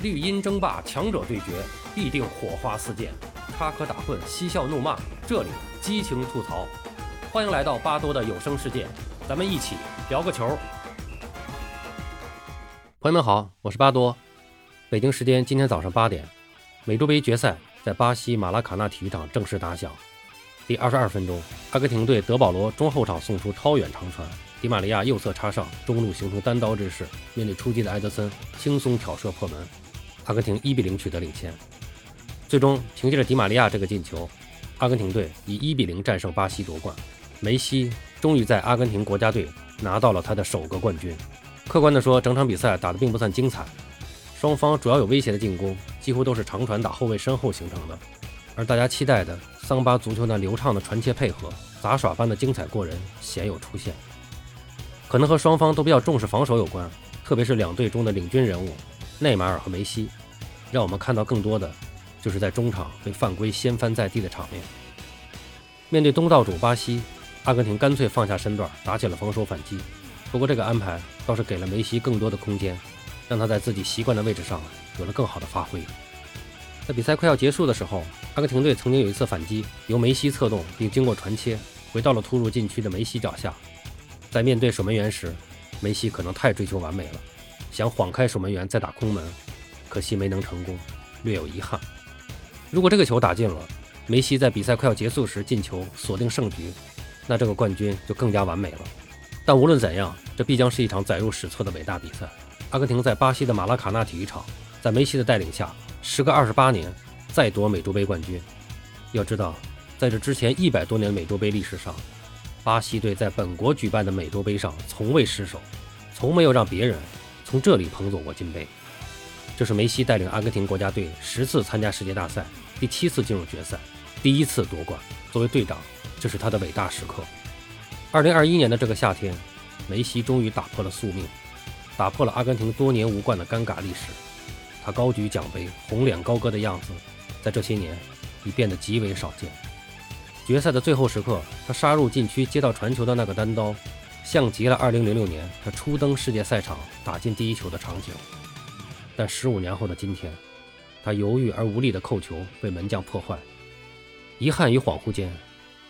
绿茵争霸，强者对决，必定火花四溅，插科打诨，嬉笑怒骂，这里激情吐槽。欢迎来到巴多的有声世界，咱们一起聊个球。朋友们好，我是巴多。北京时间今天早上八点，美洲杯决赛在巴西马拉卡纳体育场正式打响。第二十二分钟，阿根廷队德保罗中后场送出超远长传，迪玛利亚右侧插上，中路形成单刀之势，面对出击的埃德森，轻松挑射破门。阿根廷一比零取得领先，最终凭借着迪玛利亚这个进球，阿根廷队以一比零战胜巴西夺冠。梅西终于在阿根廷国家队拿到了他的首个冠军。客观的说，整场比赛打得并不算精彩，双方主要有威胁的进攻几乎都是长传打后卫身后形成的，而大家期待的桑巴足球那流畅的传切配合、杂耍般的精彩过人鲜有出现。可能和双方都比较重视防守有关，特别是两队中的领军人物。内马尔和梅西，让我们看到更多的，就是在中场被犯规掀翻在地的场面。面对东道主巴西，阿根廷干脆放下身段，打起了防守反击。不过这个安排倒是给了梅西更多的空间，让他在自己习惯的位置上有了更好的发挥。在比赛快要结束的时候，阿根廷队曾经有一次反击，由梅西策动，并经过传切回到了突入禁区的梅西脚下。在面对守门员时，梅西可能太追求完美了。想晃开守门员再打空门，可惜没能成功，略有遗憾。如果这个球打进了，梅西在比赛快要结束时进球锁定胜局，那这个冠军就更加完美了。但无论怎样，这必将是一场载入史册的伟大比赛。阿根廷在巴西的马拉卡纳体育场，在梅西的带领下，时隔二十八年再夺美洲杯冠军。要知道，在这之前一百多年的美洲杯历史上，巴西队在本国举办的美洲杯上从未失手，从没有让别人。从这里捧走过金杯，这是梅西带领阿根廷国家队十次参加世界大赛，第七次进入决赛，第一次夺冠。作为队长，这是他的伟大时刻。二零二一年的这个夏天，梅西终于打破了宿命，打破了阿根廷多年无冠的尴尬历史。他高举奖杯，红脸高歌的样子，在这些年已变得极为少见。决赛的最后时刻，他杀入禁区接到传球的那个单刀。像极了2006年他初登世界赛场打进第一球的场景，但十五年后的今天，他犹豫而无力的扣球被门将破坏，遗憾与恍惚间，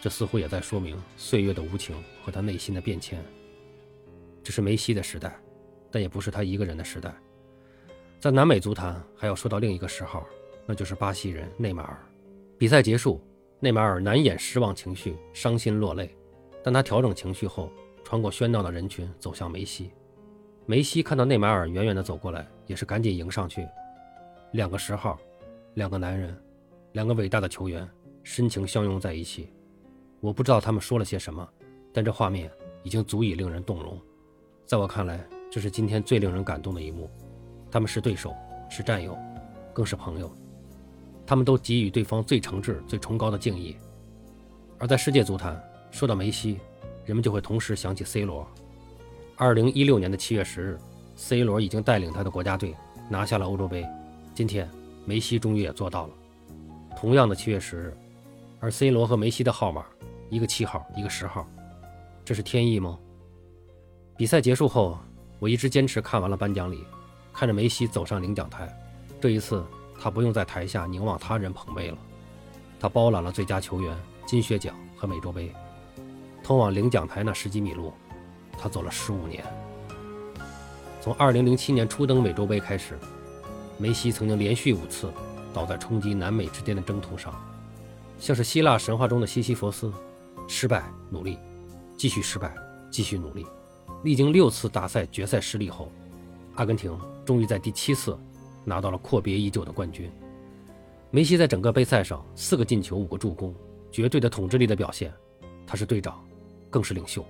这似乎也在说明岁月的无情和他内心的变迁。这是梅西的时代，但也不是他一个人的时代。在南美足坛还要说到另一个十号，那就是巴西人内马尔。比赛结束，内马尔难掩失望情绪，伤心落泪，但他调整情绪后。穿过喧闹的人群，走向梅西。梅西看到内马尔远远地走过来，也是赶紧迎上去。两个十号，两个男人，两个伟大的球员，深情相拥在一起。我不知道他们说了些什么，但这画面已经足以令人动容。在我看来，这是今天最令人感动的一幕。他们是对手，是战友，更是朋友。他们都给予对方最诚挚、最崇高的敬意。而在世界足坛，说到梅西。人们就会同时想起 C 罗。二零一六年的七月十日，C 罗已经带领他的国家队拿下了欧洲杯。今天，梅西终于也做到了。同样的七月十日，而 C 罗和梅西的号码，一个七号，一个十号，这是天意吗？比赛结束后，我一直坚持看完了颁奖礼，看着梅西走上领奖台。这一次，他不用在台下凝望他人捧杯了，他包揽了最佳球员、金靴奖和美洲杯。通往领奖台那十几米路，他走了十五年。从2007年初登美洲杯开始，梅西曾经连续五次倒在冲击南美之巅的征途上，像是希腊神话中的西西弗斯，失败努力，继续失败，继续努力。历经六次大赛决赛失利后，阿根廷终于在第七次拿到了阔别已久的冠军。梅西在整个杯赛上四个进球，五个助攻，绝对的统治力的表现。他是队长。更是领袖。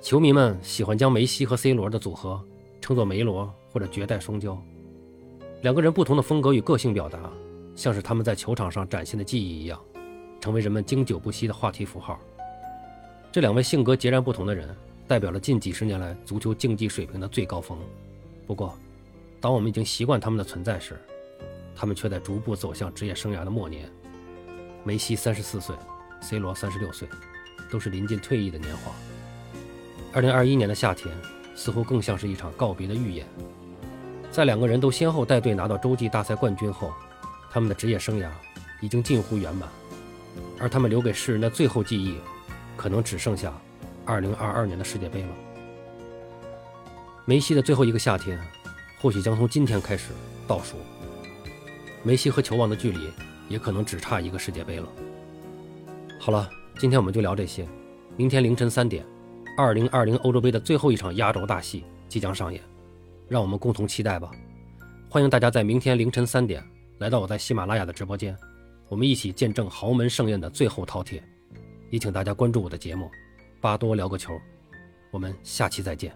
球迷们喜欢将梅西和 C 罗的组合称作“梅罗”或者“绝代双骄”。两个人不同的风格与个性表达，像是他们在球场上展现的技艺一样，成为人们经久不息的话题符号。这两位性格截然不同的人，代表了近几十年来足球竞技水平的最高峰。不过，当我们已经习惯他们的存在时，他们却在逐步走向职业生涯的末年。梅西三十四岁，C 罗三十六岁。都是临近退役的年华。二零二一年的夏天，似乎更像是一场告别的预演。在两个人都先后带队拿到洲际大赛冠军后，他们的职业生涯已经近乎圆满，而他们留给世人的最后记忆，可能只剩下2022年的世界杯了。梅西的最后一个夏天，或许将从今天开始倒数。梅西和球王的距离，也可能只差一个世界杯了。好了，今天我们就聊这些。明天凌晨三点二零二零欧洲杯的最后一场压轴大戏即将上演。让我们共同期待吧！欢迎大家在明天凌晨三点来到我在喜马拉雅的直播间，我们一起见证豪门盛宴的最后饕餮。也请大家关注我的节目《巴多聊个球》，我们下期再见。